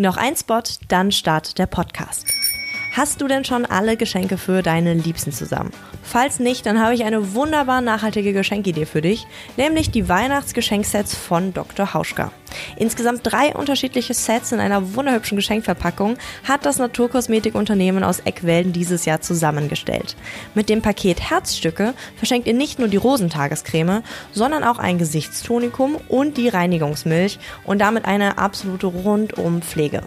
Noch ein Spot, dann startet der Podcast. Hast du denn schon alle Geschenke für deine Liebsten zusammen? Falls nicht, dann habe ich eine wunderbar nachhaltige Geschenkidee für dich, nämlich die Weihnachtsgeschenksets von Dr. Hauschka. Insgesamt drei unterschiedliche Sets in einer wunderhübschen Geschenkverpackung hat das Naturkosmetikunternehmen aus Eckwelden dieses Jahr zusammengestellt. Mit dem Paket Herzstücke verschenkt ihr nicht nur die Rosentagescreme, sondern auch ein Gesichtstonikum und die Reinigungsmilch und damit eine absolute Rundumpflege.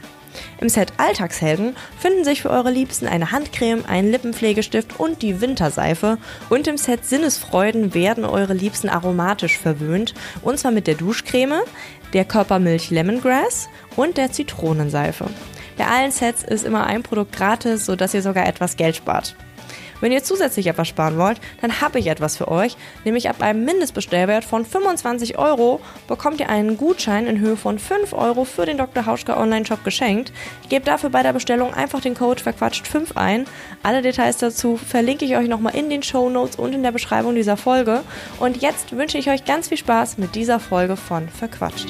Im Set Alltagshelden finden sich für eure Liebsten eine Handcreme, ein Lippenpflegestift und die Winterseife. Und im Set Sinnesfreuden werden eure Liebsten aromatisch verwöhnt. Und zwar mit der Duschcreme, der Körpermilch Lemongrass und der Zitronenseife. Bei allen Sets ist immer ein Produkt gratis, sodass ihr sogar etwas Geld spart. Wenn ihr zusätzlich etwas sparen wollt, dann habe ich etwas für euch, nämlich ab einem Mindestbestellwert von 25 Euro bekommt ihr einen Gutschein in Höhe von 5 Euro für den Dr. Hauschka Online-Shop geschenkt. Gebt dafür bei der Bestellung einfach den Code verquatscht5 ein. Alle Details dazu verlinke ich euch nochmal in den Show Notes und in der Beschreibung dieser Folge. Und jetzt wünsche ich euch ganz viel Spaß mit dieser Folge von Verquatscht.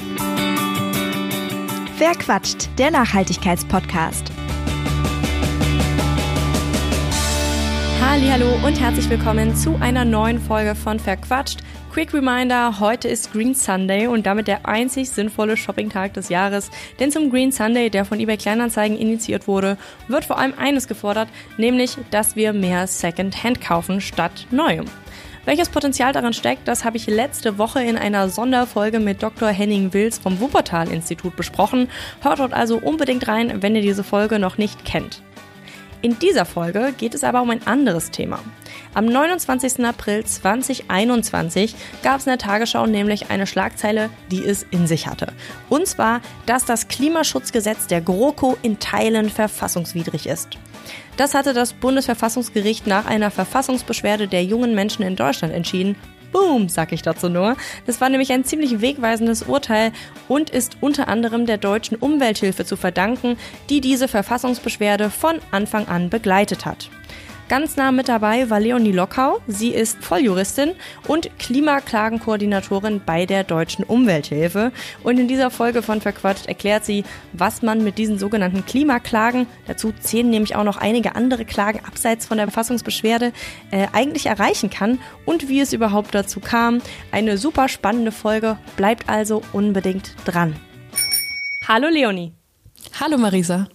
Verquatscht, der Nachhaltigkeitspodcast. Hallo und herzlich willkommen zu einer neuen Folge von Verquatscht. Quick Reminder, heute ist Green Sunday und damit der einzig sinnvolle Shoppingtag des Jahres. Denn zum Green Sunday, der von eBay Kleinanzeigen initiiert wurde, wird vor allem eines gefordert, nämlich, dass wir mehr Secondhand kaufen statt Neuem. Welches Potenzial darin steckt, das habe ich letzte Woche in einer Sonderfolge mit Dr. Henning Wills vom Wuppertal-Institut besprochen. Hört dort also unbedingt rein, wenn ihr diese Folge noch nicht kennt. In dieser Folge geht es aber um ein anderes Thema. Am 29. April 2021 gab es in der Tagesschau nämlich eine Schlagzeile, die es in sich hatte. Und zwar, dass das Klimaschutzgesetz der GroKo in Teilen verfassungswidrig ist. Das hatte das Bundesverfassungsgericht nach einer Verfassungsbeschwerde der jungen Menschen in Deutschland entschieden Boom, sag ich dazu nur. Das war nämlich ein ziemlich wegweisendes Urteil und ist unter anderem der deutschen Umwelthilfe zu verdanken, die diese Verfassungsbeschwerde von Anfang an begleitet hat. Ganz nah mit dabei war Leonie Lockau. Sie ist Volljuristin und Klimaklagenkoordinatorin bei der Deutschen Umwelthilfe. Und in dieser Folge von Verquatscht erklärt sie, was man mit diesen sogenannten Klimaklagen, dazu zählen nämlich auch noch einige andere Klagen abseits von der Verfassungsbeschwerde, äh, eigentlich erreichen kann und wie es überhaupt dazu kam. Eine super spannende Folge. Bleibt also unbedingt dran. Hallo Leonie. Hallo Marisa.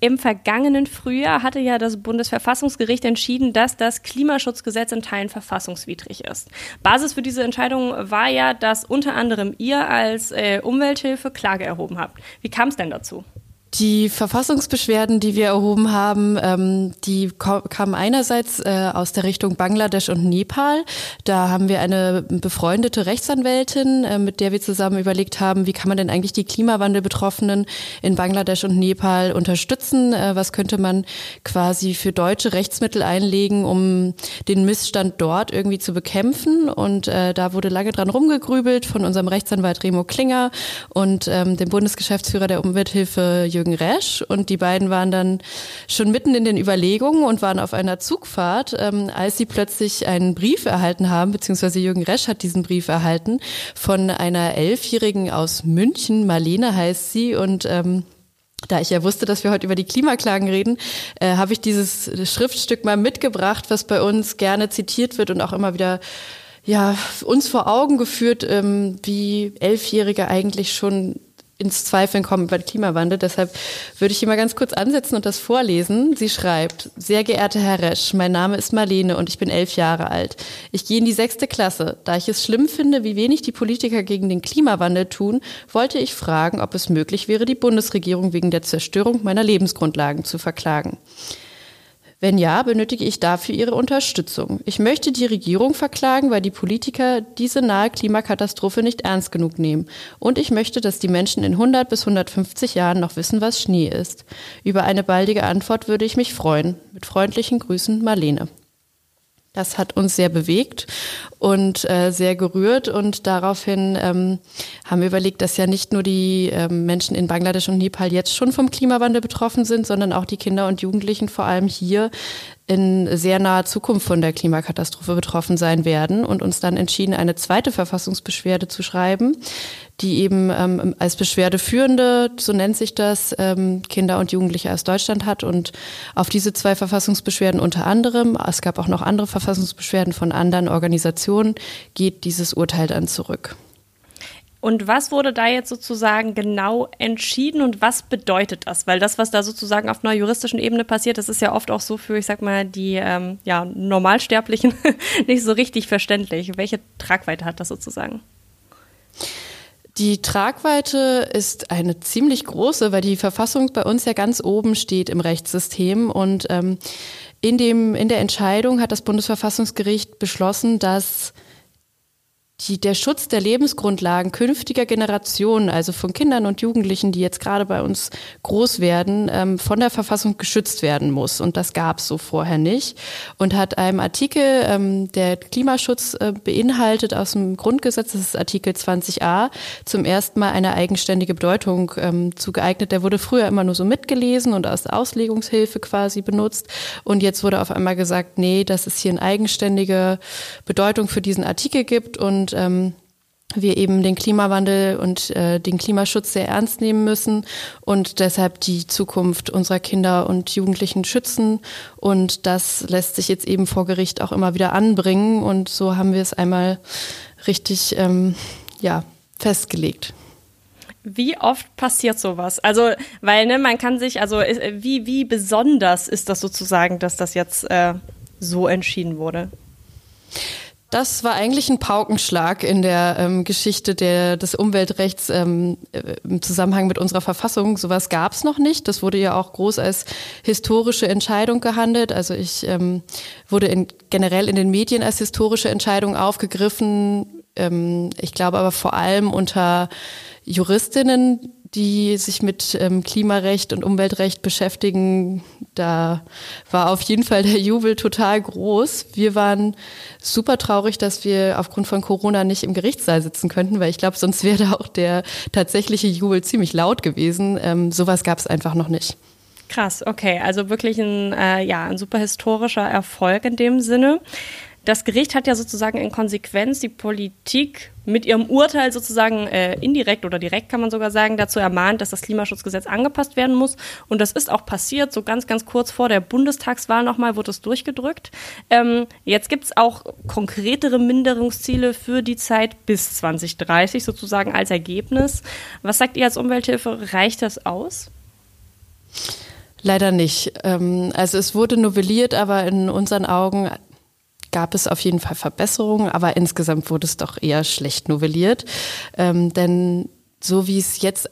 Im vergangenen Frühjahr hatte ja das Bundesverfassungsgericht entschieden, dass das Klimaschutzgesetz in Teilen verfassungswidrig ist. Basis für diese Entscheidung war ja, dass unter anderem ihr als äh, Umwelthilfe Klage erhoben habt. Wie kam es denn dazu? Die Verfassungsbeschwerden, die wir erhoben haben, ähm, die kamen einerseits äh, aus der Richtung Bangladesch und Nepal. Da haben wir eine befreundete Rechtsanwältin, äh, mit der wir zusammen überlegt haben, wie kann man denn eigentlich die Klimawandelbetroffenen in Bangladesch und Nepal unterstützen? Äh, was könnte man quasi für deutsche Rechtsmittel einlegen, um den Missstand dort irgendwie zu bekämpfen? Und äh, da wurde lange dran rumgegrübelt von unserem Rechtsanwalt Remo Klinger und ähm, dem Bundesgeschäftsführer der Umwelthilfe Jürgen Resch und die beiden waren dann schon mitten in den Überlegungen und waren auf einer Zugfahrt, ähm, als sie plötzlich einen Brief erhalten haben, beziehungsweise Jürgen Resch hat diesen Brief erhalten von einer Elfjährigen aus München, Marlene heißt sie und ähm, da ich ja wusste, dass wir heute über die Klimaklagen reden, äh, habe ich dieses Schriftstück mal mitgebracht, was bei uns gerne zitiert wird und auch immer wieder ja uns vor Augen geführt, ähm, wie Elfjährige eigentlich schon ins Zweifeln kommen über den Klimawandel. Deshalb würde ich hier mal ganz kurz ansetzen und das vorlesen. Sie schreibt, sehr geehrter Herr Resch, mein Name ist Marlene und ich bin elf Jahre alt. Ich gehe in die sechste Klasse. Da ich es schlimm finde, wie wenig die Politiker gegen den Klimawandel tun, wollte ich fragen, ob es möglich wäre, die Bundesregierung wegen der Zerstörung meiner Lebensgrundlagen zu verklagen. Wenn ja, benötige ich dafür Ihre Unterstützung. Ich möchte die Regierung verklagen, weil die Politiker diese nahe Klimakatastrophe nicht ernst genug nehmen. Und ich möchte, dass die Menschen in 100 bis 150 Jahren noch wissen, was Schnee ist. Über eine baldige Antwort würde ich mich freuen. Mit freundlichen Grüßen, Marlene. Das hat uns sehr bewegt und äh, sehr gerührt. Und daraufhin ähm, haben wir überlegt, dass ja nicht nur die ähm, Menschen in Bangladesch und Nepal jetzt schon vom Klimawandel betroffen sind, sondern auch die Kinder und Jugendlichen vor allem hier in sehr naher Zukunft von der Klimakatastrophe betroffen sein werden und uns dann entschieden, eine zweite Verfassungsbeschwerde zu schreiben, die eben ähm, als Beschwerdeführende, so nennt sich das, ähm, Kinder und Jugendliche aus Deutschland hat. Und auf diese zwei Verfassungsbeschwerden unter anderem, es gab auch noch andere Verfassungsbeschwerden von anderen Organisationen, geht dieses Urteil dann zurück. Und was wurde da jetzt sozusagen genau entschieden und was bedeutet das? Weil das, was da sozusagen auf einer juristischen Ebene passiert, das ist ja oft auch so für, ich sag mal, die ähm, ja, Normalsterblichen nicht so richtig verständlich. Welche Tragweite hat das sozusagen? Die Tragweite ist eine ziemlich große, weil die Verfassung bei uns ja ganz oben steht im Rechtssystem und ähm, in, dem, in der Entscheidung hat das Bundesverfassungsgericht beschlossen, dass die, der Schutz der Lebensgrundlagen künftiger Generationen, also von Kindern und Jugendlichen, die jetzt gerade bei uns groß werden, ähm, von der Verfassung geschützt werden muss. Und das gab es so vorher nicht. Und hat einem Artikel, ähm, der Klimaschutz äh, beinhaltet aus dem Grundgesetz, das ist Artikel 20a, zum ersten Mal eine eigenständige Bedeutung ähm, zugeeignet. Der wurde früher immer nur so mitgelesen und als Auslegungshilfe quasi benutzt. Und jetzt wurde auf einmal gesagt, nee, dass es hier eine eigenständige Bedeutung für diesen Artikel gibt und und ähm, wir eben den Klimawandel und äh, den Klimaschutz sehr ernst nehmen müssen und deshalb die Zukunft unserer Kinder und Jugendlichen schützen. Und das lässt sich jetzt eben vor Gericht auch immer wieder anbringen. Und so haben wir es einmal richtig ähm, ja, festgelegt. Wie oft passiert sowas? Also, weil ne, man kann sich, also wie, wie besonders ist das sozusagen, dass das jetzt äh, so entschieden wurde? Das war eigentlich ein Paukenschlag in der ähm, Geschichte der, des Umweltrechts ähm, äh, im Zusammenhang mit unserer Verfassung. Sowas gab es noch nicht. Das wurde ja auch groß als historische Entscheidung gehandelt. Also ich ähm, wurde in, generell in den Medien als historische Entscheidung aufgegriffen. Ähm, ich glaube aber vor allem unter Juristinnen, die sich mit ähm, Klimarecht und Umweltrecht beschäftigen, da war auf jeden Fall der Jubel total groß. Wir waren super traurig, dass wir aufgrund von Corona nicht im Gerichtssaal sitzen könnten, weil ich glaube, sonst wäre auch der tatsächliche Jubel ziemlich laut gewesen. Ähm, sowas gab es einfach noch nicht. Krass, okay, also wirklich ein, äh, ja, ein super historischer Erfolg in dem Sinne das Gericht hat ja sozusagen in Konsequenz die Politik mit ihrem Urteil sozusagen äh, indirekt oder direkt kann man sogar sagen, dazu ermahnt, dass das Klimaschutzgesetz angepasst werden muss. Und das ist auch passiert, so ganz, ganz kurz vor der Bundestagswahl nochmal wurde es durchgedrückt. Ähm, jetzt gibt es auch konkretere Minderungsziele für die Zeit bis 2030 sozusagen als Ergebnis. Was sagt ihr als Umwelthilfe? Reicht das aus? Leider nicht. Ähm, also es wurde novelliert, aber in unseren Augen gab es auf jeden Fall Verbesserungen, aber insgesamt wurde es doch eher schlecht novelliert. Ähm, denn so wie es jetzt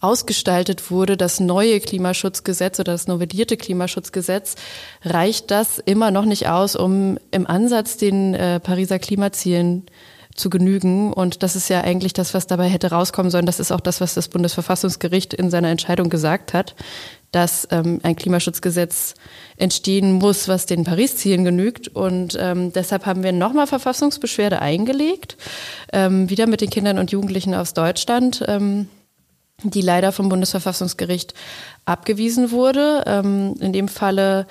ausgestaltet wurde, das neue Klimaschutzgesetz oder das novellierte Klimaschutzgesetz, reicht das immer noch nicht aus, um im Ansatz den äh, Pariser Klimazielen zu genügen. Und das ist ja eigentlich das, was dabei hätte rauskommen sollen. Das ist auch das, was das Bundesverfassungsgericht in seiner Entscheidung gesagt hat, dass ähm, ein Klimaschutzgesetz entstehen muss, was den Paris-Zielen genügt. Und ähm, deshalb haben wir nochmal Verfassungsbeschwerde eingelegt, ähm, wieder mit den Kindern und Jugendlichen aus Deutschland. Ähm, die leider vom Bundesverfassungsgericht abgewiesen wurde. Ähm, in dem Falle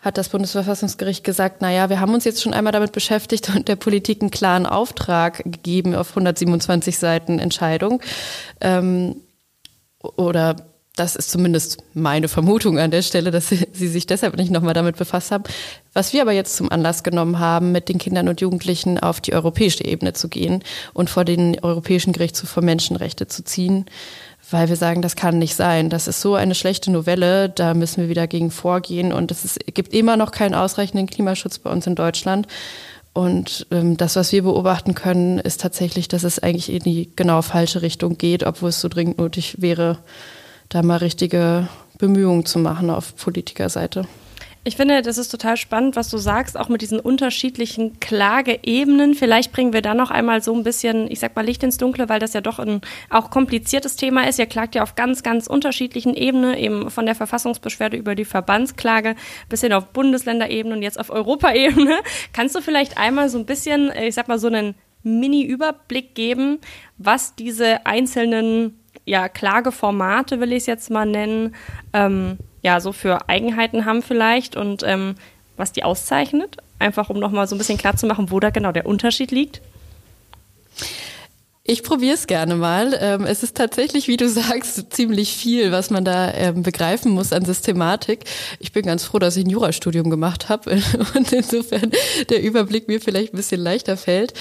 hat das Bundesverfassungsgericht gesagt, na ja, wir haben uns jetzt schon einmal damit beschäftigt und der Politik einen klaren Auftrag gegeben auf 127 Seiten Entscheidung. Ähm, oder das ist zumindest meine Vermutung an der Stelle, dass sie, sich deshalb nicht nochmal damit befasst haben. Was wir aber jetzt zum Anlass genommen haben, mit den Kindern und Jugendlichen auf die europäische Ebene zu gehen und vor den Europäischen Gerichtshof für Menschenrechte zu ziehen, weil wir sagen, das kann nicht sein. Das ist so eine schlechte Novelle, da müssen wir wieder gegen vorgehen und es ist, gibt immer noch keinen ausreichenden Klimaschutz bei uns in Deutschland. Und ähm, das, was wir beobachten können, ist tatsächlich, dass es eigentlich in die genau falsche Richtung geht, obwohl es so dringend nötig wäre, da mal richtige Bemühungen zu machen auf Politikerseite. Ich finde, das ist total spannend, was du sagst, auch mit diesen unterschiedlichen Klageebenen. Vielleicht bringen wir da noch einmal so ein bisschen, ich sag mal, Licht ins Dunkle, weil das ja doch ein auch kompliziertes Thema ist. Ihr klagt ja auf ganz, ganz unterschiedlichen Ebenen, eben von der Verfassungsbeschwerde über die Verbandsklage bis hin auf Bundesländerebene und jetzt auf Europaebene. Kannst du vielleicht einmal so ein bisschen, ich sag mal, so einen Mini-Überblick geben, was diese einzelnen ja, Klageformate, will ich es jetzt mal nennen, ähm, ja so für Eigenheiten haben vielleicht und ähm, was die auszeichnet? Einfach um nochmal so ein bisschen klar zu machen, wo da genau der Unterschied liegt. Ich probiere es gerne mal. Ähm, es ist tatsächlich, wie du sagst, ziemlich viel, was man da ähm, begreifen muss an Systematik. Ich bin ganz froh, dass ich ein Jurastudium gemacht habe und insofern der Überblick mir vielleicht ein bisschen leichter fällt.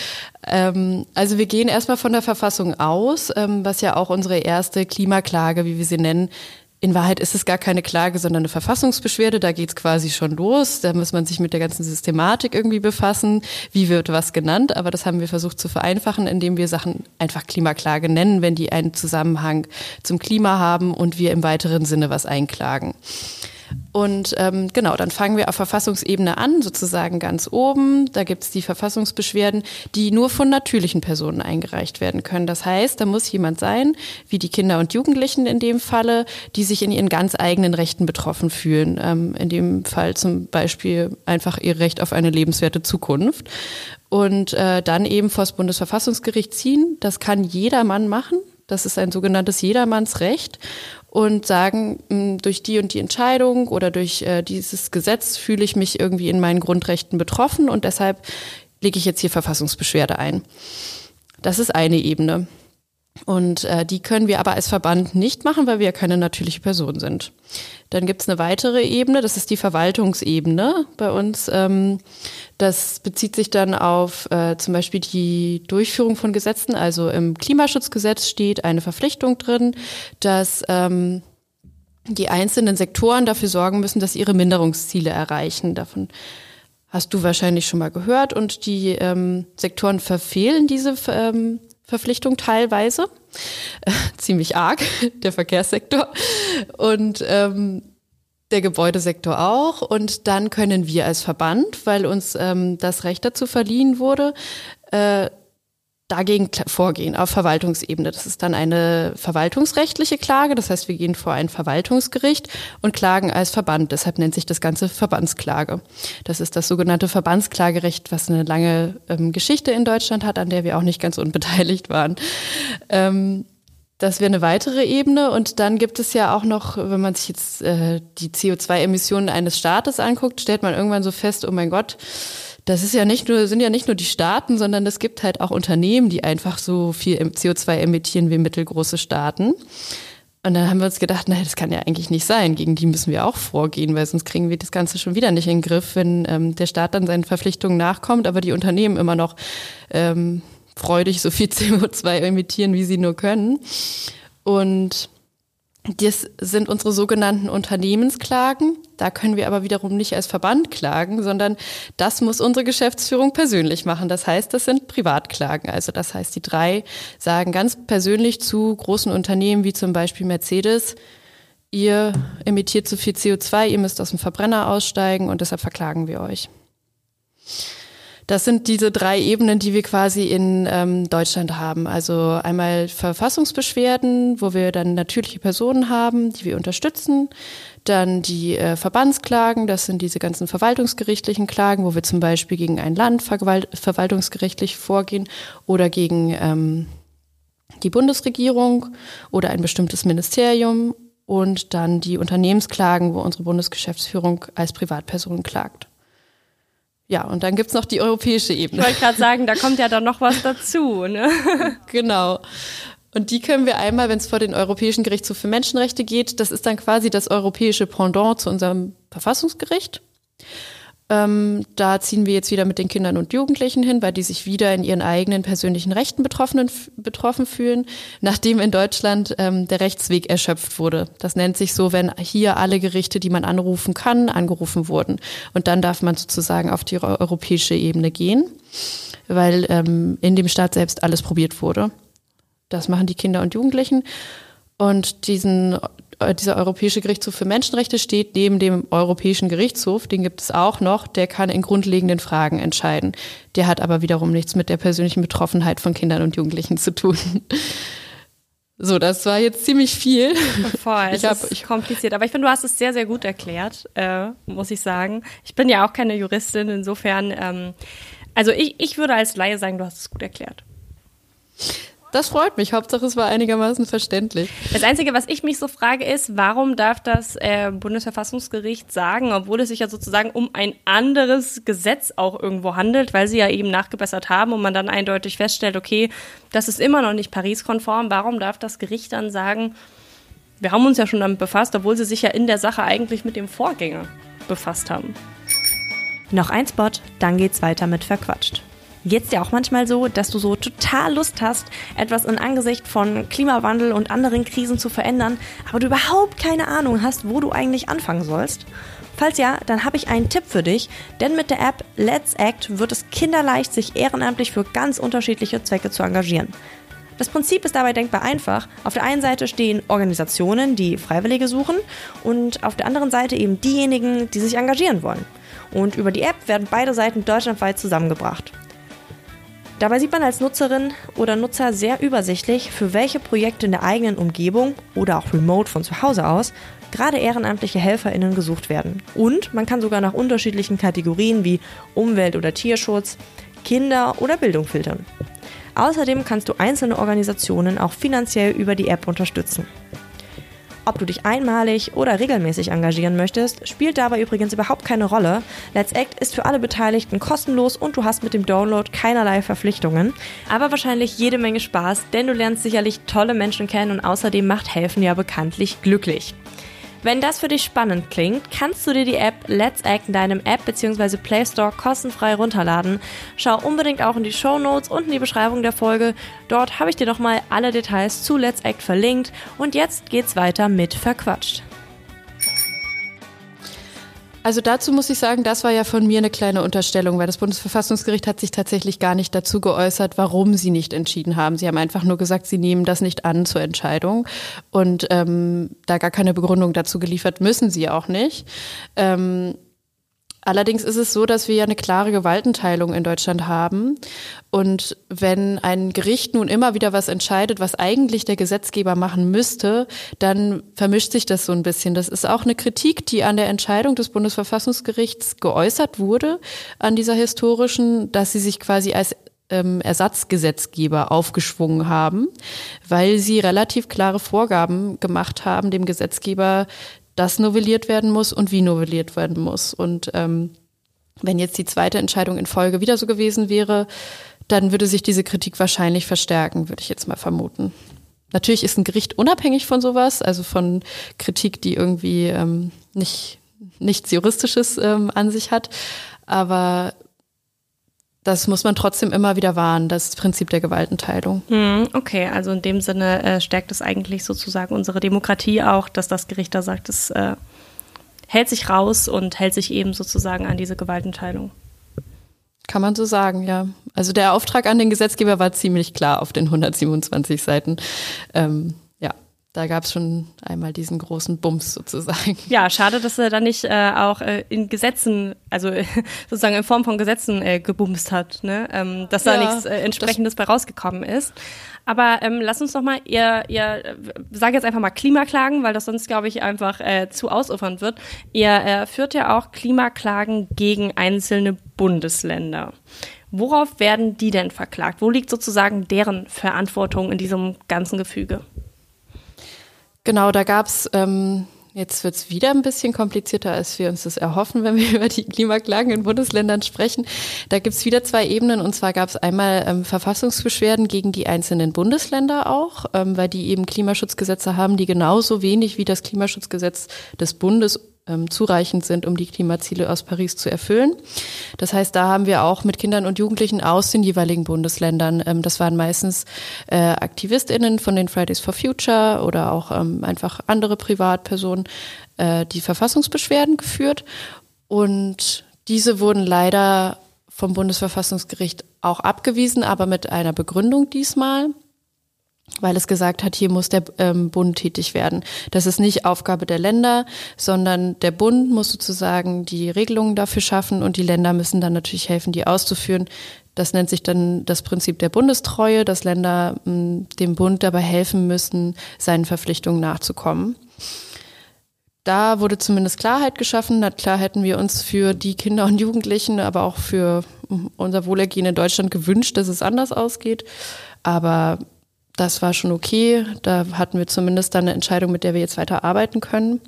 Ähm, also wir gehen erstmal von der Verfassung aus, was ja auch unsere erste Klimaklage, wie wir sie nennen, in Wahrheit ist es gar keine Klage, sondern eine Verfassungsbeschwerde. Da geht's quasi schon los. Da muss man sich mit der ganzen Systematik irgendwie befassen. Wie wird was genannt? Aber das haben wir versucht zu vereinfachen, indem wir Sachen einfach Klimaklage nennen, wenn die einen Zusammenhang zum Klima haben und wir im weiteren Sinne was einklagen. Und ähm, genau, dann fangen wir auf Verfassungsebene an, sozusagen ganz oben. Da gibt es die Verfassungsbeschwerden, die nur von natürlichen Personen eingereicht werden können. Das heißt, da muss jemand sein, wie die Kinder und Jugendlichen in dem Falle, die sich in ihren ganz eigenen Rechten betroffen fühlen. Ähm, in dem Fall zum Beispiel einfach ihr Recht auf eine lebenswerte Zukunft. Und äh, dann eben vor das Bundesverfassungsgericht ziehen. Das kann jeder Mann machen. Das ist ein sogenanntes Jedermannsrecht und sagen, hm, durch die und die Entscheidung oder durch äh, dieses Gesetz fühle ich mich irgendwie in meinen Grundrechten betroffen und deshalb lege ich jetzt hier Verfassungsbeschwerde ein. Das ist eine Ebene. Und äh, die können wir aber als Verband nicht machen, weil wir ja keine natürliche Person sind. Dann gibt es eine weitere Ebene, das ist die Verwaltungsebene bei uns. Ähm, das bezieht sich dann auf äh, zum Beispiel die Durchführung von Gesetzen. Also im Klimaschutzgesetz steht eine Verpflichtung drin, dass ähm, die einzelnen Sektoren dafür sorgen müssen, dass ihre Minderungsziele erreichen. Davon hast du wahrscheinlich schon mal gehört. Und die ähm, Sektoren verfehlen diese ähm, Verpflichtung teilweise. Äh, ziemlich arg, der Verkehrssektor. Und ähm, der Gebäudesektor auch. Und dann können wir als Verband, weil uns ähm, das Recht dazu verliehen wurde, äh, dagegen vorgehen auf Verwaltungsebene. Das ist dann eine verwaltungsrechtliche Klage. Das heißt, wir gehen vor ein Verwaltungsgericht und klagen als Verband. Deshalb nennt sich das Ganze Verbandsklage. Das ist das sogenannte Verbandsklagerecht, was eine lange ähm, Geschichte in Deutschland hat, an der wir auch nicht ganz unbeteiligt waren. Ähm, das wäre eine weitere Ebene. Und dann gibt es ja auch noch, wenn man sich jetzt äh, die CO2-Emissionen eines Staates anguckt, stellt man irgendwann so fest, oh mein Gott, das ist ja nicht nur, sind ja nicht nur die Staaten, sondern es gibt halt auch Unternehmen, die einfach so viel CO2 emittieren wie mittelgroße Staaten. Und dann haben wir uns gedacht, naja, das kann ja eigentlich nicht sein. Gegen die müssen wir auch vorgehen, weil sonst kriegen wir das Ganze schon wieder nicht in den Griff, wenn ähm, der Staat dann seinen Verpflichtungen nachkommt, aber die Unternehmen immer noch ähm, freudig so viel CO2 emittieren, wie sie nur können. Und das sind unsere sogenannten Unternehmensklagen. Da können wir aber wiederum nicht als Verband klagen, sondern das muss unsere Geschäftsführung persönlich machen. Das heißt, das sind Privatklagen. Also das heißt, die drei sagen ganz persönlich zu großen Unternehmen wie zum Beispiel Mercedes, ihr emittiert zu viel CO2, ihr müsst aus dem Verbrenner aussteigen und deshalb verklagen wir euch. Das sind diese drei Ebenen, die wir quasi in ähm, Deutschland haben. Also einmal Verfassungsbeschwerden, wo wir dann natürliche Personen haben, die wir unterstützen. Dann die äh, Verbandsklagen, das sind diese ganzen verwaltungsgerichtlichen Klagen, wo wir zum Beispiel gegen ein Land verwaltungsgerichtlich vorgehen oder gegen ähm, die Bundesregierung oder ein bestimmtes Ministerium und dann die Unternehmensklagen, wo unsere Bundesgeschäftsführung als Privatperson klagt. Ja, und dann gibt's noch die europäische Ebene. Ich wollte gerade sagen, da kommt ja dann noch was dazu. Ne? genau. Und die können wir einmal, wenn es vor den Europäischen Gerichtshof für Menschenrechte geht, das ist dann quasi das europäische Pendant zu unserem Verfassungsgericht. Ähm, da ziehen wir jetzt wieder mit den Kindern und Jugendlichen hin, weil die sich wieder in ihren eigenen persönlichen Rechten betroffen, betroffen fühlen, nachdem in Deutschland ähm, der Rechtsweg erschöpft wurde. Das nennt sich so, wenn hier alle Gerichte, die man anrufen kann, angerufen wurden. Und dann darf man sozusagen auf die europäische Ebene gehen, weil ähm, in dem Staat selbst alles probiert wurde. Das machen die Kinder und Jugendlichen. Und diesen dieser Europäische Gerichtshof für Menschenrechte steht neben dem Europäischen Gerichtshof, den gibt es auch noch, der kann in grundlegenden Fragen entscheiden. Der hat aber wiederum nichts mit der persönlichen Betroffenheit von Kindern und Jugendlichen zu tun. So, das war jetzt ziemlich viel. Voll, ich hab, ist kompliziert. Aber ich finde, du hast es sehr, sehr gut erklärt, äh, muss ich sagen. Ich bin ja auch keine Juristin, insofern, ähm, also ich, ich würde als Laie sagen, du hast es gut erklärt. Das freut mich. Hauptsache, es war einigermaßen verständlich. Das Einzige, was ich mich so frage, ist, warum darf das äh, Bundesverfassungsgericht sagen, obwohl es sich ja sozusagen um ein anderes Gesetz auch irgendwo handelt, weil sie ja eben nachgebessert haben und man dann eindeutig feststellt, okay, das ist immer noch nicht Paris-konform. Warum darf das Gericht dann sagen, wir haben uns ja schon damit befasst, obwohl sie sich ja in der Sache eigentlich mit dem Vorgänger befasst haben? Noch ein Spot, dann geht's weiter mit Verquatscht. Geht's dir auch manchmal so, dass du so total Lust hast, etwas in Angesicht von Klimawandel und anderen Krisen zu verändern, aber du überhaupt keine Ahnung hast, wo du eigentlich anfangen sollst? Falls ja, dann habe ich einen Tipp für dich, denn mit der App Let's Act wird es kinderleicht, sich ehrenamtlich für ganz unterschiedliche Zwecke zu engagieren. Das Prinzip ist dabei denkbar einfach. Auf der einen Seite stehen Organisationen, die Freiwillige suchen und auf der anderen Seite eben diejenigen, die sich engagieren wollen. Und über die App werden beide Seiten deutschlandweit zusammengebracht. Dabei sieht man als Nutzerin oder Nutzer sehr übersichtlich, für welche Projekte in der eigenen Umgebung oder auch remote von zu Hause aus gerade ehrenamtliche HelferInnen gesucht werden. Und man kann sogar nach unterschiedlichen Kategorien wie Umwelt- oder Tierschutz, Kinder oder Bildung filtern. Außerdem kannst du einzelne Organisationen auch finanziell über die App unterstützen. Ob du dich einmalig oder regelmäßig engagieren möchtest, spielt dabei übrigens überhaupt keine Rolle. Let's Act ist für alle Beteiligten kostenlos und du hast mit dem Download keinerlei Verpflichtungen. Aber wahrscheinlich jede Menge Spaß, denn du lernst sicherlich tolle Menschen kennen und außerdem macht Helfen ja bekanntlich glücklich. Wenn das für dich spannend klingt, kannst du dir die App Let's Act in deinem App bzw. Play Store kostenfrei runterladen. Schau unbedingt auch in die Show Notes und in die Beschreibung der Folge. Dort habe ich dir nochmal alle Details zu Let's Act verlinkt. Und jetzt geht's weiter mit Verquatscht. Also dazu muss ich sagen, das war ja von mir eine kleine Unterstellung, weil das Bundesverfassungsgericht hat sich tatsächlich gar nicht dazu geäußert, warum sie nicht entschieden haben. Sie haben einfach nur gesagt, sie nehmen das nicht an zur Entscheidung und ähm, da gar keine Begründung dazu geliefert, müssen sie auch nicht. Ähm, Allerdings ist es so, dass wir ja eine klare Gewaltenteilung in Deutschland haben. Und wenn ein Gericht nun immer wieder was entscheidet, was eigentlich der Gesetzgeber machen müsste, dann vermischt sich das so ein bisschen. Das ist auch eine Kritik, die an der Entscheidung des Bundesverfassungsgerichts geäußert wurde, an dieser historischen, dass sie sich quasi als ähm, Ersatzgesetzgeber aufgeschwungen haben, weil sie relativ klare Vorgaben gemacht haben, dem Gesetzgeber das novelliert werden muss und wie novelliert werden muss. Und ähm, wenn jetzt die zweite Entscheidung in Folge wieder so gewesen wäre, dann würde sich diese Kritik wahrscheinlich verstärken, würde ich jetzt mal vermuten. Natürlich ist ein Gericht unabhängig von sowas, also von Kritik, die irgendwie ähm, nicht nichts Juristisches ähm, an sich hat. Aber das muss man trotzdem immer wieder wahren, das Prinzip der Gewaltenteilung. Hm, okay, also in dem Sinne äh, stärkt es eigentlich sozusagen unsere Demokratie auch, dass das Gericht da sagt, es äh, hält sich raus und hält sich eben sozusagen an diese Gewaltenteilung. Kann man so sagen, ja. Also der Auftrag an den Gesetzgeber war ziemlich klar auf den 127 Seiten. Ähm, da gab es schon einmal diesen großen Bums sozusagen. Ja, schade, dass er da nicht äh, auch äh, in Gesetzen, also äh, sozusagen in Form von Gesetzen äh, gebumst hat, ne? ähm, dass da ja, nichts äh, entsprechendes bei rausgekommen ist. Aber ähm, lass uns doch mal, ihr, ihr sag jetzt einfach mal Klimaklagen, weil das sonst, glaube ich, einfach äh, zu ausufernd wird. Ihr äh, führt ja auch Klimaklagen gegen einzelne Bundesländer. Worauf werden die denn verklagt? Wo liegt sozusagen deren Verantwortung in diesem ganzen Gefüge? Genau, da gab's ähm, jetzt wird's wieder ein bisschen komplizierter, als wir uns das erhoffen, wenn wir über die Klimaklagen in Bundesländern sprechen. Da gibt's wieder zwei Ebenen und zwar gab's einmal ähm, Verfassungsbeschwerden gegen die einzelnen Bundesländer auch, ähm, weil die eben Klimaschutzgesetze haben, die genauso wenig wie das Klimaschutzgesetz des Bundes ähm, zureichend sind, um die Klimaziele aus Paris zu erfüllen. Das heißt, da haben wir auch mit Kindern und Jugendlichen aus den jeweiligen Bundesländern, ähm, das waren meistens äh, AktivistInnen von den Fridays for Future oder auch ähm, einfach andere Privatpersonen, äh, die Verfassungsbeschwerden geführt. Und diese wurden leider vom Bundesverfassungsgericht auch abgewiesen, aber mit einer Begründung diesmal weil es gesagt hat, hier muss der ähm, Bund tätig werden. Das ist nicht Aufgabe der Länder, sondern der Bund muss sozusagen die Regelungen dafür schaffen und die Länder müssen dann natürlich helfen, die auszuführen. Das nennt sich dann das Prinzip der Bundestreue, dass Länder mh, dem Bund dabei helfen müssen, seinen Verpflichtungen nachzukommen. Da wurde zumindest Klarheit geschaffen. Na klar hätten wir uns für die Kinder und Jugendlichen, aber auch für unser Wohlergehen in Deutschland gewünscht, dass es anders ausgeht. Aber das war schon okay. Da hatten wir zumindest dann eine Entscheidung, mit der wir jetzt weiter arbeiten können.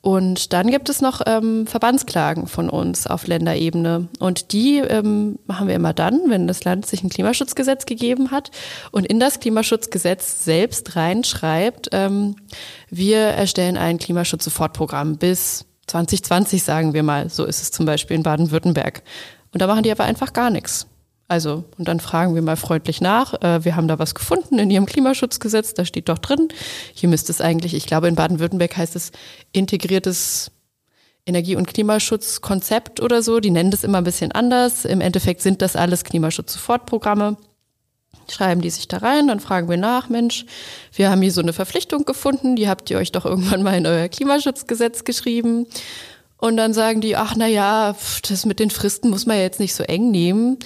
Und dann gibt es noch ähm, Verbandsklagen von uns auf Länderebene. Und die ähm, machen wir immer dann, wenn das Land sich ein Klimaschutzgesetz gegeben hat und in das Klimaschutzgesetz selbst reinschreibt, ähm, wir erstellen ein Klimaschutz-Sofortprogramm bis 2020, sagen wir mal. So ist es zum Beispiel in Baden-Württemberg. Und da machen die aber einfach gar nichts. Also, und dann fragen wir mal freundlich nach. Äh, wir haben da was gefunden in Ihrem Klimaschutzgesetz, da steht doch drin. Hier müsste es eigentlich, ich glaube, in Baden-Württemberg heißt es integriertes Energie- und Klimaschutzkonzept oder so. Die nennen das immer ein bisschen anders. Im Endeffekt sind das alles Klimaschutz-Sofortprogramme. Schreiben die sich da rein, dann fragen wir nach, Mensch, wir haben hier so eine Verpflichtung gefunden, die habt ihr euch doch irgendwann mal in euer Klimaschutzgesetz geschrieben. Und dann sagen die, ach na ja, das mit den Fristen muss man ja jetzt nicht so eng nehmen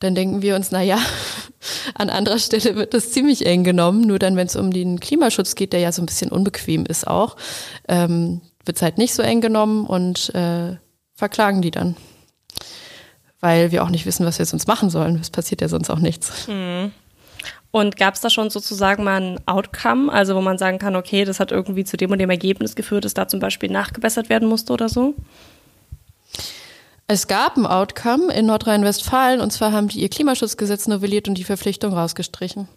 dann denken wir uns, na ja, an anderer Stelle wird das ziemlich eng genommen. Nur dann, wenn es um den Klimaschutz geht, der ja so ein bisschen unbequem ist auch, ähm, wird es halt nicht so eng genommen und äh, verklagen die dann. Weil wir auch nicht wissen, was wir sonst machen sollen. Es passiert ja sonst auch nichts. Mhm. Und gab es da schon sozusagen mal ein Outcome, also wo man sagen kann, okay, das hat irgendwie zu dem und dem Ergebnis geführt, dass da zum Beispiel nachgebessert werden musste oder so? Es gab ein Outcome in Nordrhein-Westfalen und zwar haben die ihr Klimaschutzgesetz novelliert und die Verpflichtung rausgestrichen.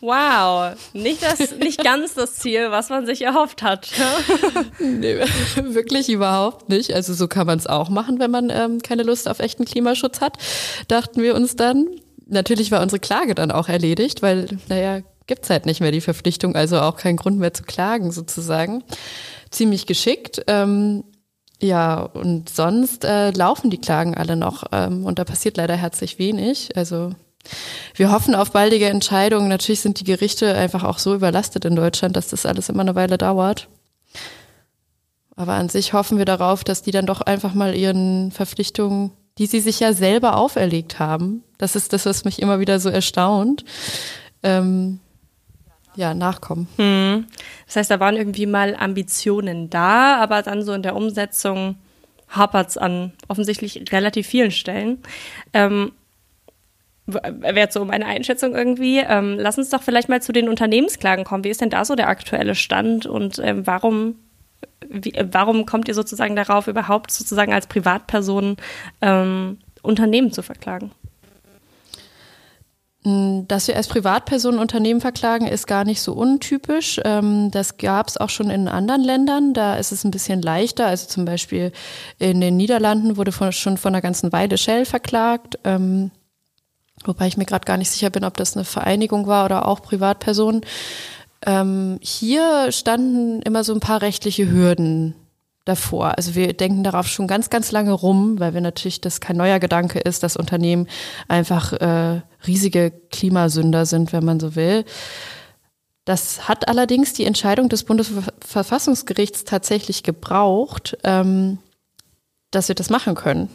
Wow, nicht, das, nicht ganz das Ziel, was man sich erhofft hat. nee, wirklich überhaupt nicht. Also so kann man es auch machen, wenn man ähm, keine Lust auf echten Klimaschutz hat, dachten wir uns dann. Natürlich war unsere Klage dann auch erledigt, weil, naja, gibt's halt nicht mehr die Verpflichtung, also auch keinen Grund mehr zu klagen sozusagen. Ziemlich geschickt. Ähm, ja, und sonst äh, laufen die Klagen alle noch ähm, und da passiert leider herzlich wenig. Also wir hoffen auf baldige Entscheidungen. Natürlich sind die Gerichte einfach auch so überlastet in Deutschland, dass das alles immer eine Weile dauert. Aber an sich hoffen wir darauf, dass die dann doch einfach mal ihren Verpflichtungen, die sie sich ja selber auferlegt haben, das ist das, was mich immer wieder so erstaunt, ähm, ja, nachkommen. Hm. Das heißt, da waren irgendwie mal Ambitionen da, aber dann so in der Umsetzung hapert es an offensichtlich relativ vielen Stellen. Ähm, Wäre so meine Einschätzung irgendwie. Ähm, lass uns doch vielleicht mal zu den Unternehmensklagen kommen. Wie ist denn da so der aktuelle Stand und ähm, warum, wie, warum kommt ihr sozusagen darauf, überhaupt sozusagen als Privatperson ähm, Unternehmen zu verklagen? Hm, dass wir als Privatpersonen Unternehmen verklagen, ist gar nicht so untypisch. Ähm, das gab es auch schon in anderen Ländern. Da ist es ein bisschen leichter. Also zum Beispiel in den Niederlanden wurde schon von einer ganzen Weile Shell verklagt. Ähm, wobei ich mir gerade gar nicht sicher bin, ob das eine Vereinigung war oder auch Privatpersonen. Ähm, hier standen immer so ein paar rechtliche Hürden davor. Also wir denken darauf schon ganz, ganz lange rum, weil wir natürlich das kein neuer Gedanke ist, dass Unternehmen einfach äh, riesige Klimasünder sind, wenn man so will. Das hat allerdings die Entscheidung des Bundesverfassungsgerichts tatsächlich gebraucht, ähm, dass wir das machen können.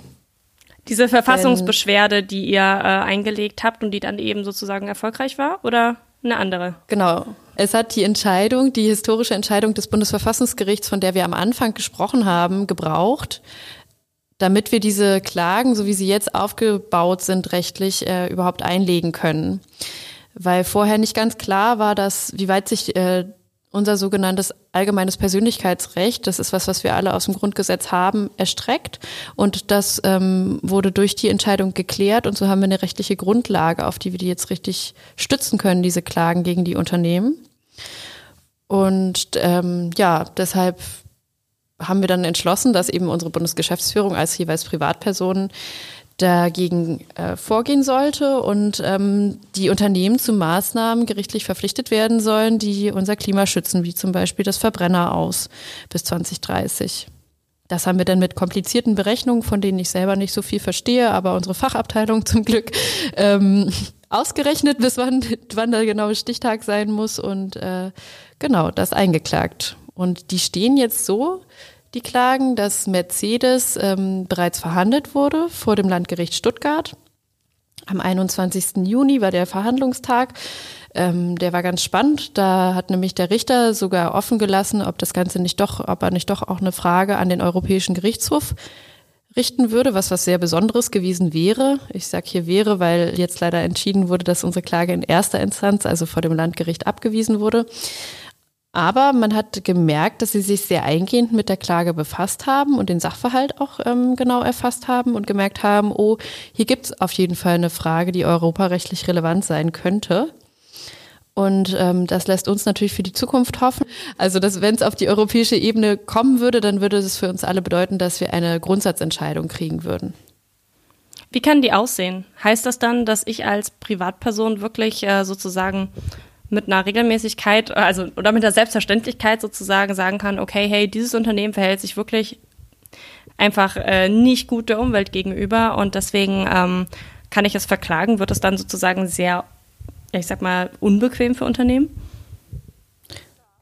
Diese Verfassungsbeschwerde, die ihr äh, eingelegt habt und die dann eben sozusagen erfolgreich war, oder eine andere? Genau. Es hat die Entscheidung, die historische Entscheidung des Bundesverfassungsgerichts, von der wir am Anfang gesprochen haben, gebraucht, damit wir diese Klagen, so wie sie jetzt aufgebaut sind, rechtlich äh, überhaupt einlegen können. Weil vorher nicht ganz klar war, dass wie weit sich äh, unser sogenanntes allgemeines Persönlichkeitsrecht, das ist was, was wir alle aus dem Grundgesetz haben, erstreckt. Und das ähm, wurde durch die Entscheidung geklärt. Und so haben wir eine rechtliche Grundlage, auf die wir die jetzt richtig stützen können, diese Klagen gegen die Unternehmen. Und ähm, ja, deshalb haben wir dann entschlossen, dass eben unsere Bundesgeschäftsführung als jeweils Privatpersonen dagegen äh, vorgehen sollte und ähm, die Unternehmen zu Maßnahmen gerichtlich verpflichtet werden sollen, die unser Klima schützen, wie zum Beispiel das Verbrenner aus bis 2030. Das haben wir dann mit komplizierten Berechnungen, von denen ich selber nicht so viel verstehe, aber unsere Fachabteilung zum Glück ähm, ausgerechnet, bis wann, wann der genaue Stichtag sein muss und äh, genau das eingeklagt. Und die stehen jetzt so, die Klagen, dass Mercedes ähm, bereits verhandelt wurde vor dem Landgericht Stuttgart. Am 21. Juni war der Verhandlungstag. Ähm, der war ganz spannend. Da hat nämlich der Richter sogar offen gelassen, ob das Ganze nicht doch, ob er nicht doch auch eine Frage an den Europäischen Gerichtshof richten würde, was was sehr Besonderes gewesen wäre. Ich sage hier wäre, weil jetzt leider entschieden wurde, dass unsere Klage in erster Instanz, also vor dem Landgericht, abgewiesen wurde. Aber man hat gemerkt, dass sie sich sehr eingehend mit der Klage befasst haben und den Sachverhalt auch ähm, genau erfasst haben und gemerkt haben, oh, hier gibt es auf jeden Fall eine Frage, die europarechtlich relevant sein könnte. Und ähm, das lässt uns natürlich für die Zukunft hoffen. Also, dass wenn es auf die europäische Ebene kommen würde, dann würde es für uns alle bedeuten, dass wir eine Grundsatzentscheidung kriegen würden. Wie kann die aussehen? Heißt das dann, dass ich als Privatperson wirklich äh, sozusagen mit einer Regelmäßigkeit, also oder mit der Selbstverständlichkeit sozusagen sagen kann, okay, hey, dieses Unternehmen verhält sich wirklich einfach äh, nicht gut der Umwelt gegenüber und deswegen ähm, kann ich es verklagen, wird es dann sozusagen sehr, ich sag mal, unbequem für Unternehmen?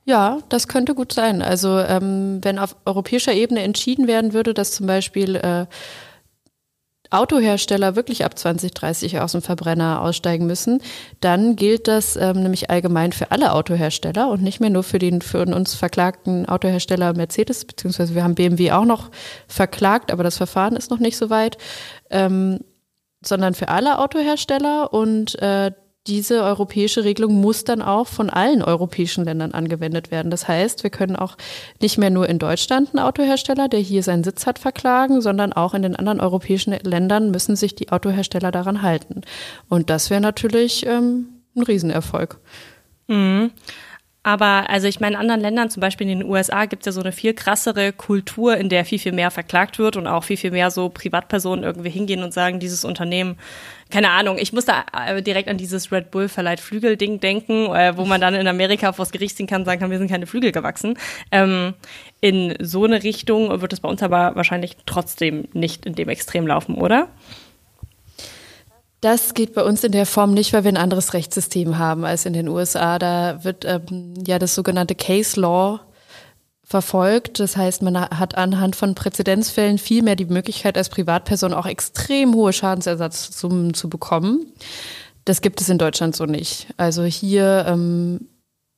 Ja, das könnte gut sein. Also ähm, wenn auf europäischer Ebene entschieden werden würde, dass zum Beispiel äh, Autohersteller wirklich ab 2030 aus dem Verbrenner aussteigen müssen, dann gilt das ähm, nämlich allgemein für alle Autohersteller und nicht mehr nur für den für uns verklagten Autohersteller Mercedes, beziehungsweise wir haben BMW auch noch verklagt, aber das Verfahren ist noch nicht so weit, ähm, sondern für alle Autohersteller und äh, diese europäische Regelung muss dann auch von allen europäischen Ländern angewendet werden. Das heißt, wir können auch nicht mehr nur in Deutschland einen Autohersteller, der hier seinen Sitz hat, verklagen, sondern auch in den anderen europäischen Ländern müssen sich die Autohersteller daran halten. Und das wäre natürlich ähm, ein Riesenerfolg. Mhm. Aber also ich meine, in anderen Ländern, zum Beispiel in den USA, gibt es ja so eine viel krassere Kultur, in der viel, viel mehr verklagt wird und auch viel, viel mehr so Privatpersonen irgendwie hingehen und sagen, dieses Unternehmen, keine Ahnung, ich muss da äh, direkt an dieses Red Bull verleiht Flügel-Ding denken, äh, wo man dann in Amerika vors Gericht ziehen kann und sagen kann, wir sind keine Flügel gewachsen. Ähm, in so eine Richtung wird es bei uns aber wahrscheinlich trotzdem nicht in dem Extrem laufen, oder? Das geht bei uns in der Form nicht, weil wir ein anderes Rechtssystem haben als in den USA. Da wird ähm, ja das sogenannte Case Law verfolgt. Das heißt, man hat anhand von Präzedenzfällen viel mehr die Möglichkeit, als Privatperson auch extrem hohe Schadensersatzzummen zu bekommen. Das gibt es in Deutschland so nicht. Also hier ähm,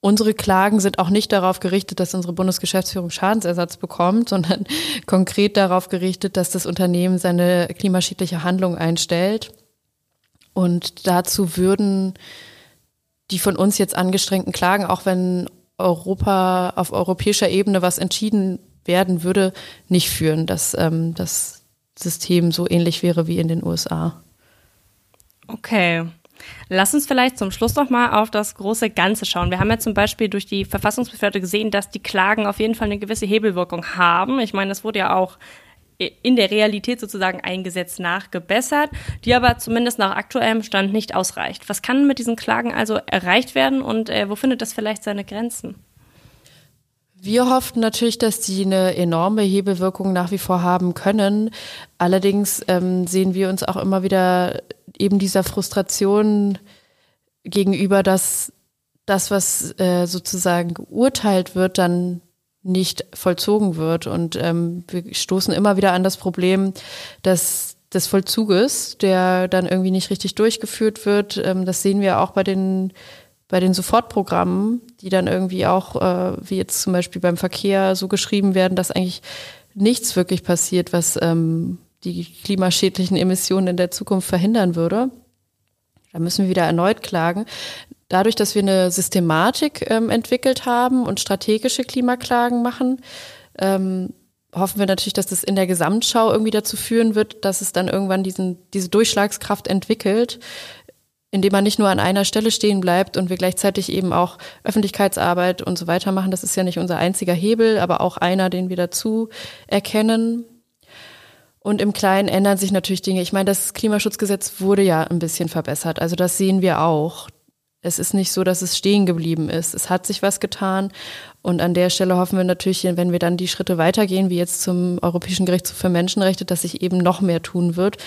Unsere Klagen sind auch nicht darauf gerichtet, dass unsere Bundesgeschäftsführung Schadensersatz bekommt, sondern konkret darauf gerichtet, dass das Unternehmen seine klimaschädliche Handlung einstellt. Und dazu würden die von uns jetzt angestrengten Klagen, auch wenn Europa auf europäischer Ebene was entschieden werden würde, nicht führen, dass ähm, das System so ähnlich wäre wie in den USA. Okay. Lass uns vielleicht zum Schluss noch mal auf das große Ganze schauen. Wir haben ja zum Beispiel durch die Verfassungsbeschwerde gesehen, dass die Klagen auf jeden Fall eine gewisse Hebelwirkung haben. Ich meine, es wurde ja auch in der Realität sozusagen ein Gesetz nachgebessert, die aber zumindest nach aktuellem Stand nicht ausreicht. Was kann mit diesen Klagen also erreicht werden und äh, wo findet das vielleicht seine Grenzen? Wir hoffen natürlich, dass die eine enorme Hebelwirkung nach wie vor haben können. Allerdings ähm, sehen wir uns auch immer wieder eben dieser Frustration gegenüber, dass das, was äh, sozusagen geurteilt wird, dann nicht vollzogen wird. Und ähm, wir stoßen immer wieder an das Problem, dass des Vollzuges, der dann irgendwie nicht richtig durchgeführt wird. Ähm, das sehen wir auch bei den bei den Sofortprogrammen, die dann irgendwie auch, äh, wie jetzt zum Beispiel beim Verkehr, so geschrieben werden, dass eigentlich nichts wirklich passiert, was ähm, die klimaschädlichen Emissionen in der Zukunft verhindern würde. Da müssen wir wieder erneut klagen. Dadurch, dass wir eine Systematik ähm, entwickelt haben und strategische Klimaklagen machen, ähm, hoffen wir natürlich, dass das in der Gesamtschau irgendwie dazu führen wird, dass es dann irgendwann diesen, diese Durchschlagskraft entwickelt, indem man nicht nur an einer Stelle stehen bleibt und wir gleichzeitig eben auch Öffentlichkeitsarbeit und so weiter machen. Das ist ja nicht unser einziger Hebel, aber auch einer, den wir dazu erkennen. Und im Kleinen ändern sich natürlich Dinge. Ich meine, das Klimaschutzgesetz wurde ja ein bisschen verbessert. Also das sehen wir auch. Es ist nicht so, dass es stehen geblieben ist. Es hat sich was getan. Und an der Stelle hoffen wir natürlich, wenn wir dann die Schritte weitergehen, wie jetzt zum Europäischen Gerichtshof für Menschenrechte, dass sich eben noch mehr tun wird.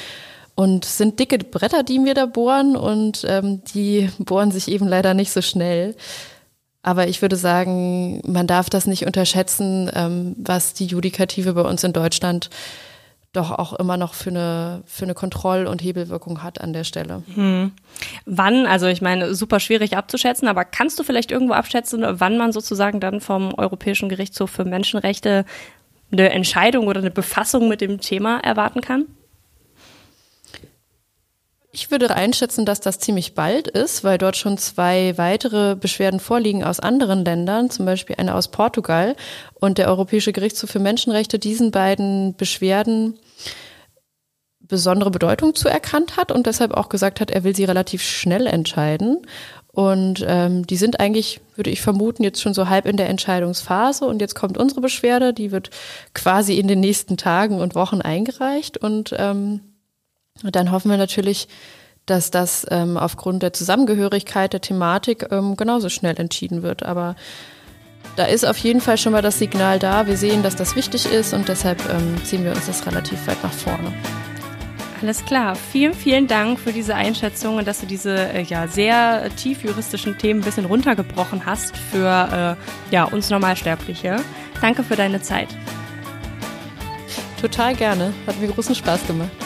Und es sind dicke Bretter, die wir da bohren und ähm, die bohren sich eben leider nicht so schnell. Aber ich würde sagen, man darf das nicht unterschätzen, ähm, was die Judikative bei uns in Deutschland doch auch immer noch für eine, für eine Kontroll- und Hebelwirkung hat an der Stelle. Hm. Wann, also ich meine, super schwierig abzuschätzen, aber kannst du vielleicht irgendwo abschätzen, wann man sozusagen dann vom Europäischen Gerichtshof für Menschenrechte eine Entscheidung oder eine Befassung mit dem Thema erwarten kann? Ich würde einschätzen, dass das ziemlich bald ist, weil dort schon zwei weitere Beschwerden vorliegen aus anderen Ländern, zum Beispiel eine aus Portugal und der Europäische Gerichtshof für Menschenrechte diesen beiden Beschwerden besondere Bedeutung zuerkannt hat und deshalb auch gesagt hat, er will sie relativ schnell entscheiden. Und ähm, die sind eigentlich, würde ich vermuten, jetzt schon so halb in der Entscheidungsphase. Und jetzt kommt unsere Beschwerde, die wird quasi in den nächsten Tagen und Wochen eingereicht. Und ähm, dann hoffen wir natürlich, dass das ähm, aufgrund der Zusammengehörigkeit der Thematik ähm, genauso schnell entschieden wird. Aber da ist auf jeden Fall schon mal das Signal da. Wir sehen, dass das wichtig ist und deshalb ähm, ziehen wir uns das relativ weit nach vorne. Alles klar. Vielen, vielen Dank für diese Einschätzung und dass du diese äh, ja sehr tief juristischen Themen ein bisschen runtergebrochen hast für äh, ja, uns Normalsterbliche. Danke für deine Zeit. Total gerne. Hat mir großen Spaß gemacht.